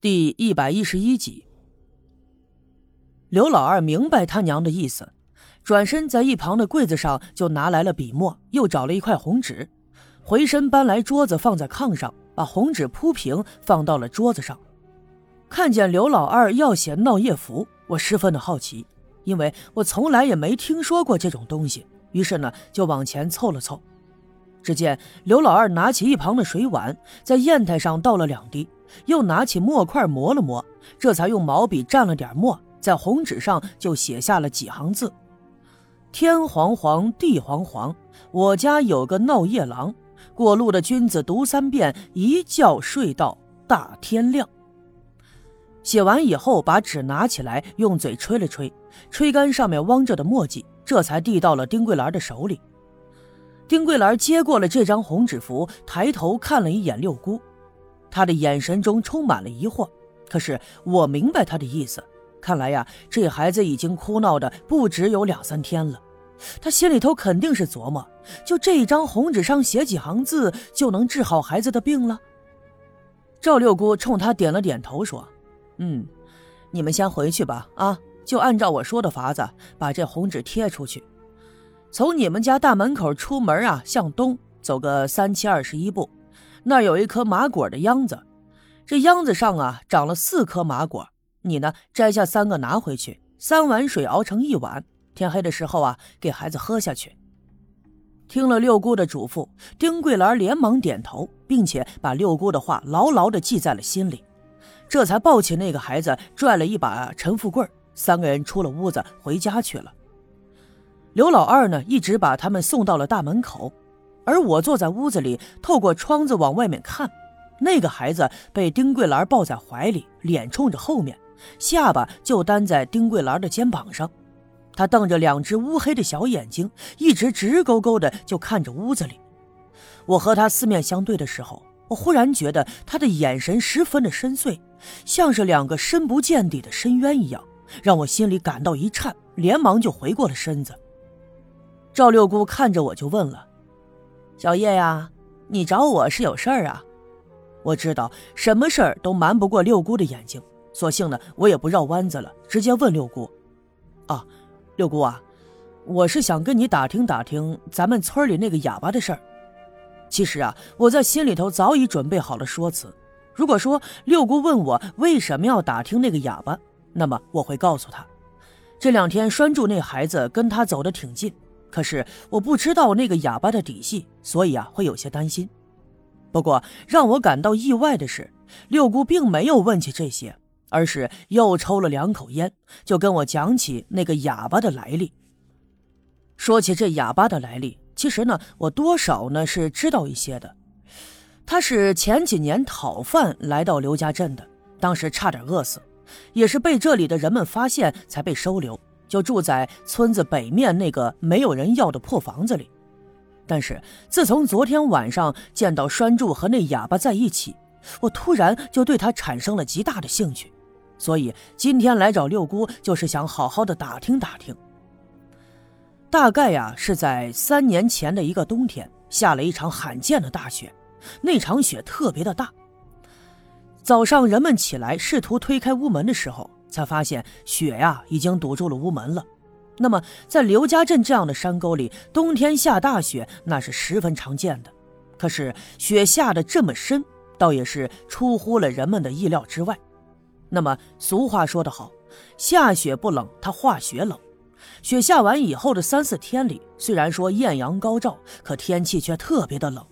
第一百一十一集，刘老二明白他娘的意思，转身在一旁的柜子上就拿来了笔墨，又找了一块红纸，回身搬来桌子放在炕上，把红纸铺平放到了桌子上。看见刘老二要写闹夜符，我十分的好奇，因为我从来也没听说过这种东西，于是呢就往前凑了凑。只见刘老二拿起一旁的水碗，在砚台上倒了两滴。又拿起墨块磨了磨，这才用毛笔蘸了点墨，在红纸上就写下了几行字：“天黄黄，地黄黄，我家有个闹夜郎，过路的君子读三遍，一觉睡到大天亮。”写完以后，把纸拿起来，用嘴吹了吹，吹干上面汪着的墨迹，这才递到了丁桂兰的手里。丁桂兰接过了这张红纸符，抬头看了一眼六姑。他的眼神中充满了疑惑，可是我明白他的意思。看来呀，这孩子已经哭闹的不止有两三天了。他心里头肯定是琢磨：就这一张红纸上写几行字，就能治好孩子的病了。赵六姑冲他点了点头，说：“嗯，你们先回去吧。啊，就按照我说的法子，把这红纸贴出去。从你们家大门口出门啊，向东走个三七二十一步。”那有一颗麻果的秧子，这秧子上啊长了四颗麻果。你呢摘下三个拿回去，三碗水熬成一碗，天黑的时候啊给孩子喝下去。听了六姑的嘱咐，丁桂兰连忙点头，并且把六姑的话牢牢地记在了心里，这才抱起那个孩子，拽了一把陈富贵，三个人出了屋子回家去了。刘老二呢一直把他们送到了大门口。而我坐在屋子里，透过窗子往外面看，那个孩子被丁桂兰抱在怀里，脸冲着后面，下巴就担在丁桂兰的肩膀上。他瞪着两只乌黑的小眼睛，一直直勾勾的就看着屋子里。我和他四面相对的时候，我忽然觉得他的眼神十分的深邃，像是两个深不见底的深渊一样，让我心里感到一颤，连忙就回过了身子。赵六姑看着我就问了。小叶呀，你找我是有事儿啊？我知道什么事儿都瞒不过六姑的眼睛，索性呢，我也不绕弯子了，直接问六姑：“啊，六姑啊，我是想跟你打听打听咱们村里那个哑巴的事儿。其实啊，我在心里头早已准备好了说辞。如果说六姑问我为什么要打听那个哑巴，那么我会告诉他，这两天拴住那孩子跟他走得挺近。”可是我不知道那个哑巴的底细，所以啊会有些担心。不过让我感到意外的是，六姑并没有问起这些，而是又抽了两口烟，就跟我讲起那个哑巴的来历。说起这哑巴的来历，其实呢我多少呢是知道一些的。他是前几年讨饭来到刘家镇的，当时差点饿死，也是被这里的人们发现才被收留。就住在村子北面那个没有人要的破房子里，但是自从昨天晚上见到栓柱和那哑巴在一起，我突然就对他产生了极大的兴趣，所以今天来找六姑就是想好好的打听打听。大概呀是在三年前的一个冬天，下了一场罕见的大雪，那场雪特别的大。早上人们起来试图推开屋门的时候。才发现雪呀已经堵住了屋门了。那么，在刘家镇这样的山沟里，冬天下大雪那是十分常见的。可是雪下的这么深，倒也是出乎了人们的意料之外。那么俗话说得好，下雪不冷，它化雪冷。雪下完以后的三四天里，虽然说艳阳高照，可天气却特别的冷。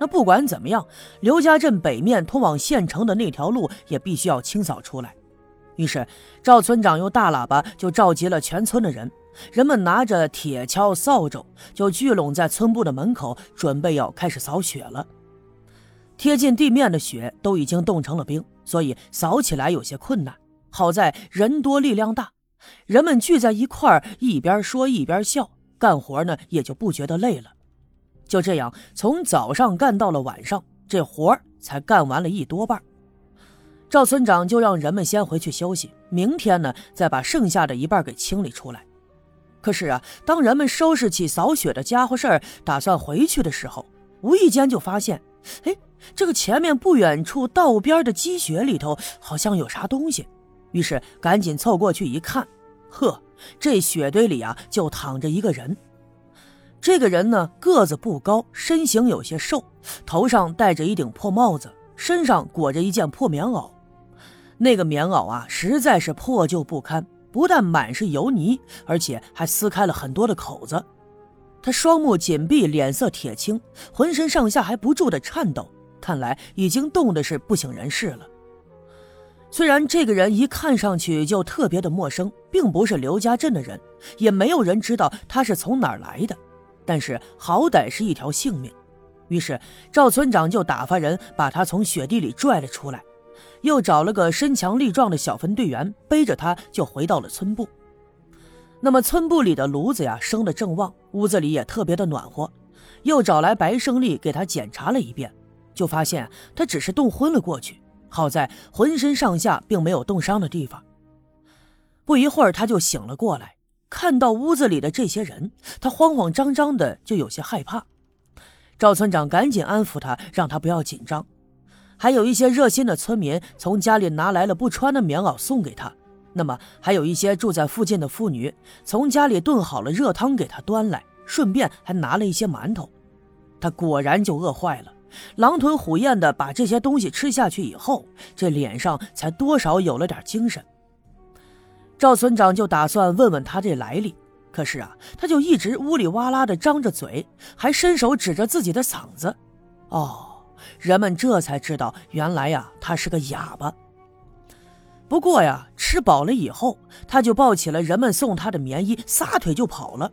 那不管怎么样，刘家镇北面通往县城的那条路也必须要清扫出来。于是，赵村长用大喇叭就召集了全村的人，人们拿着铁锹、扫帚，就聚拢在村部的门口，准备要开始扫雪了。贴近地面的雪都已经冻成了冰，所以扫起来有些困难。好在人多力量大，人们聚在一块儿，一边说一边笑，干活呢也就不觉得累了。就这样，从早上干到了晚上，这活才干完了一多半。赵村长就让人们先回去休息，明天呢再把剩下的一半给清理出来。可是啊，当人们收拾起扫雪的家伙事儿，打算回去的时候，无意间就发现，哎，这个前面不远处道边的积雪里头好像有啥东西，于是赶紧凑过去一看，呵，这雪堆里啊就躺着一个人。这个人呢个子不高，身形有些瘦，头上戴着一顶破帽子，身上裹着一件破棉袄。那个棉袄啊实在是破旧不堪，不但满是油泥，而且还撕开了很多的口子。他双目紧闭，脸色铁青，浑身上下还不住的颤抖，看来已经冻的是不省人事了。虽然这个人一看上去就特别的陌生，并不是刘家镇的人，也没有人知道他是从哪儿来的，但是好歹是一条性命。于是赵村长就打发人把他从雪地里拽了出来，又找了个身强力壮的小分队员背着他就回到了村部。那么村部里的炉子呀生得正旺，屋子里也特别的暖和，又找来白胜利给他检查了一遍，就发现他只是冻昏了过去，好在浑身上下并没有冻伤的地方。不一会儿他就醒了过来，看到屋子里的这些人，他慌慌张张的就有些害怕。赵村长赶紧安抚他，让他不要紧张，还有一些热心的村民从家里拿来了不穿的棉袄送给他。那么还有一些住在附近的妇女，从家里炖好了热汤给他端来，顺便还拿了一些馒头。他果然就饿坏了，狼吞虎咽的把这些东西吃下去以后，这脸上才多少有了点精神。赵村长就打算问问他这来历，可是啊，他就一直呜里哇啦的张着嘴，还伸手指着自己的嗓子。哦，人们这才知道，原来呀，他是个哑巴。不过呀，吃饱了以后，他就抱起了人们送他的棉衣，撒腿就跑了。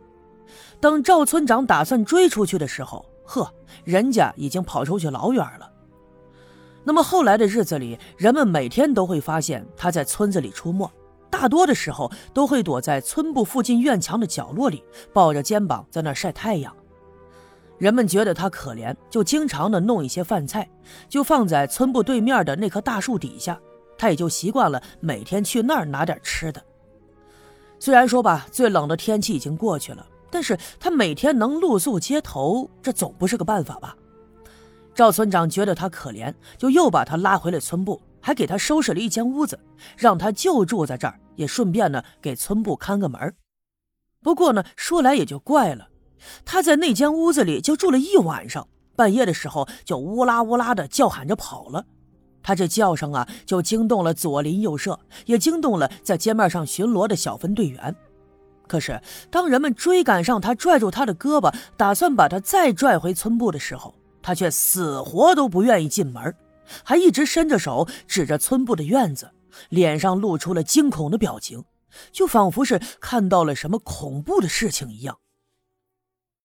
等赵村长打算追出去的时候，呵，人家已经跑出去老远了。那么后来的日子里，人们每天都会发现他在村子里出没，大多的时候都会躲在村部附近院墙的角落里，抱着肩膀在那晒太阳。人们觉得他可怜，就经常的弄一些饭菜，就放在村部对面的那棵大树底下。他也就习惯了每天去那儿拿点吃的。虽然说吧，最冷的天气已经过去了，但是他每天能露宿街头，这总不是个办法吧？赵村长觉得他可怜，就又把他拉回了村部，还给他收拾了一间屋子，让他就住在这儿，也顺便呢给村部看个门。不过呢，说来也就怪了，他在那间屋子里就住了一晚上，半夜的时候就呜啦呜啦的叫喊着跑了。他这叫声啊，就惊动了左邻右舍，也惊动了在街面上巡逻的小分队员。可是，当人们追赶上他，拽住他的胳膊，打算把他再拽回村部的时候，他却死活都不愿意进门，还一直伸着手指着村部的院子，脸上露出了惊恐的表情，就仿佛是看到了什么恐怖的事情一样。